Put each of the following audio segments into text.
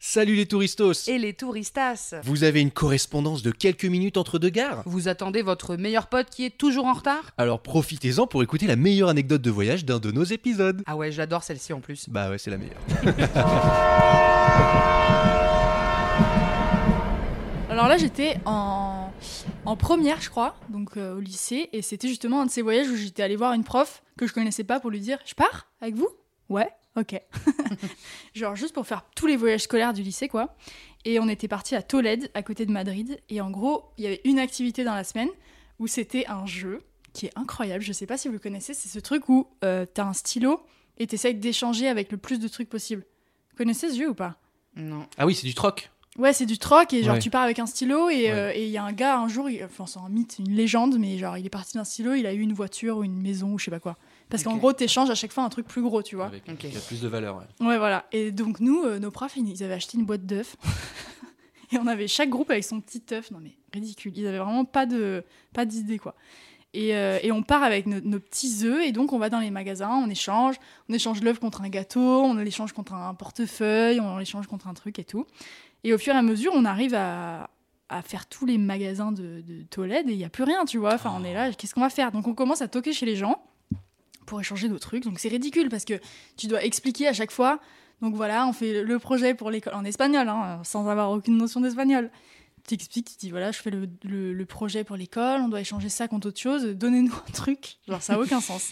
Salut les touristos Et les touristas Vous avez une correspondance de quelques minutes entre deux gares? Vous attendez votre meilleur pote qui est toujours en retard? Alors profitez-en pour écouter la meilleure anecdote de voyage d'un de nos épisodes. Ah ouais, j'adore celle-ci en plus. Bah ouais, c'est la meilleure. Alors là, j'étais en, en première, je crois, donc euh, au lycée, et c'était justement un de ces voyages où j'étais allée voir une prof que je connaissais pas pour lui dire Je pars avec vous? Ouais, ok. Genre juste pour faire tous les voyages scolaires du lycée, quoi. Et on était parti à Tolède, à côté de Madrid, et en gros, il y avait une activité dans la semaine où c'était un jeu qui est incroyable. Je sais pas si vous le connaissez, c'est ce truc où euh, t'as un stylo et t'essayes d'échanger avec le plus de trucs possible. Vous connaissez ce jeu ou pas? Non. Ah oui, c'est du troc Ouais, c'est du troc et genre Ouais. tu pars avec un stylo et Ouais. euh, et il y a un gars un jour, il- enfin c'est un mythe, une légende, mais genre il est parti d'un stylo, il a eu une voiture ou une maison ou je sais pas quoi. Parce qu'en gros t'échanges à chaque fois un truc plus gros, tu vois. Avec Ok. qui a plus de valeur. ouais. Ouais voilà. Et donc nous, euh, nos profs, ils ils avaient acheté une boîte d'œufs et on avait chaque groupe avec son petit œuf. Non mais ridicule. Ils avaient vraiment pas de pas d'idée quoi. Et, euh, et on part avec nos, nos petits œufs et donc on va dans les magasins, on échange, on échange l'œuf contre un gâteau, on l'échange contre un portefeuille, on l'échange contre un truc et tout. Et au fur et à mesure, on arrive à, à faire tous les magasins de, de Tolède et il n'y a plus rien, tu vois. Enfin, on est là, qu'est-ce qu'on va faire? Donc on commence à toquer chez les gens pour échanger nos trucs. Donc c'est ridicule parce que tu dois expliquer à chaque fois. Donc voilà, on fait le projet pour l'école en espagnol, hein, sans avoir aucune notion d'espagnol. Tu expliques, tu dis voilà, je fais le, le- le projet pour l'école, on doit échanger ça contre autre chose, donnez-nous un truc. Genre ça n'a aucun sens.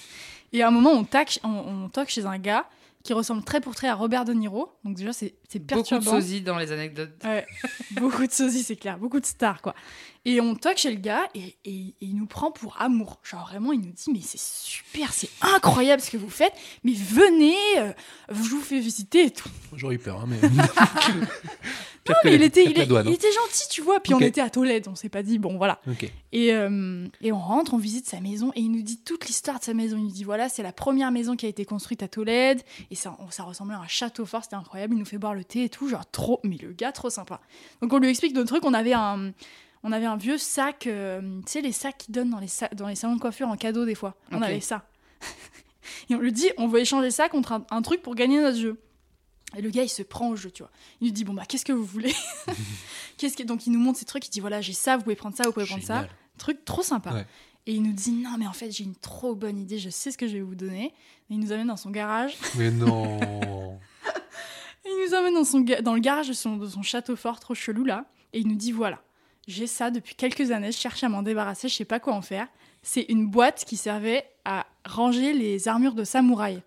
Et à un moment, on, tac, on, on toque chez un gars qui ressemble très pour trait à Robert De Niro. Donc déjà, c'est c'est Beaucoup de perturbant. sosie dans les anecdotes. Ouais, beaucoup de sosie, c'est clair, beaucoup de stars, quoi. Et on toque chez le gars et, et- et il nous prend pour amour. Genre vraiment, il nous dit Mais c'est super, c'est incroyable ce que vous faites, mais venez, euh, je vous fais visiter et tout. J'aurais eu peur, hein, mais. Non, mais il était, pire il, douane, hein. était gentil, tu vois. Puis on était à Tolède, on s'est pas dit, bon voilà. Et, euh, et on rentre, on visite sa maison et il nous dit toute l'histoire de sa maison. Il nous dit voilà, c'est la première maison qui a été construite à Tolède et ça, ça ressemblait à un château fort, c'était incroyable. Il nous fait boire le thé et tout, genre trop, mais le gars trop sympa. Donc on lui explique d'autres trucs. On avait un, on avait un vieux sac, euh, tu sais, les sacs qu'ils donnent dans les, sa- dans les salons de coiffure en cadeau des fois. On avait ça. et on lui dit on veut échanger ça contre un, un truc pour gagner notre jeu. Et le gars, il se prend au jeu, tu vois. Il nous dit, bon, bah, qu'est-ce que vous voulez Qu'est-ce que... Donc, il nous montre ces trucs, il dit, voilà, j'ai ça, vous pouvez prendre ça, vous pouvez prendre ça. Truc trop sympa. Ouais. Et il nous dit, non, mais en fait, j'ai une trop bonne idée, je sais ce que je vais vous donner. Et il nous amène dans son garage. Mais non Il nous amène dans, son ga- dans le garage de son, de son château fort, trop chelou, là. Et il nous dit, voilà, j'ai ça depuis quelques années, je cherche à m'en débarrasser, je sais pas quoi en faire. C'est une boîte qui servait à ranger les armures de samouraï.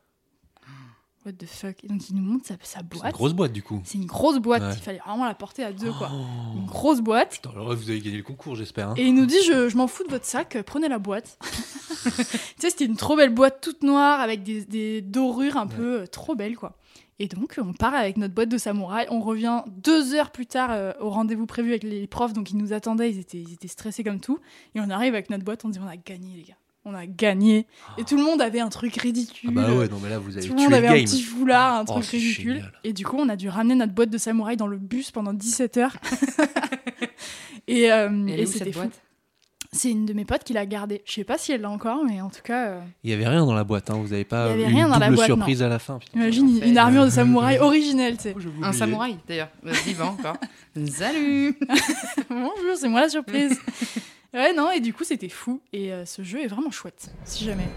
What the fuck Et donc, il nous montre sa, sa C'est une boîte. grosse boîte du coup. C'est une grosse boîte, Ouais. il fallait vraiment la porter à deux, quoi. Oh. Une grosse boîte. Putain, alors vous avez gagné le concours, j'espère. hein. Et il nous dit je, je m'en fous de votre sac, prenez la boîte. tu sais, c'était une trop belle boîte toute noire avec des, des dorures un peu euh, trop belles, quoi. Et donc, on part avec notre boîte de samouraï. On revient deux heures plus tard euh, au rendez-vous prévu avec les profs, donc ils nous attendaient, ils étaient, ils étaient stressés comme tout. Et on arrive avec notre boîte, on dit on a gagné, les gars. On a gagné. Et tout le monde avait un truc ridicule. Ah bah ouais, non mais là vous avez Tout le monde le avait un petit foulard, un Oh, truc ridicule. génial. Et du coup, on a dû ramener notre boîte de samouraï dans le bus pendant 17 heures. et euh, Et et c'était fou. C'est une de mes potes qui l'a gardée. Je sais pas si elle l'a encore, mais en tout cas, euh, Il y avait rien dans la boîte, hein. vous avez pas Il y avait eu rien une dans la boîte, surprise à la fin. putain. imagine une, armure de samouraï originelle, tu sais. Un samouraï, d'ailleurs. Vivant encore. Salut Bonjour, c'est moi la surprise. Ouais, non, et du coup, c'était fou. Et euh, ce jeu est vraiment chouette, si jamais.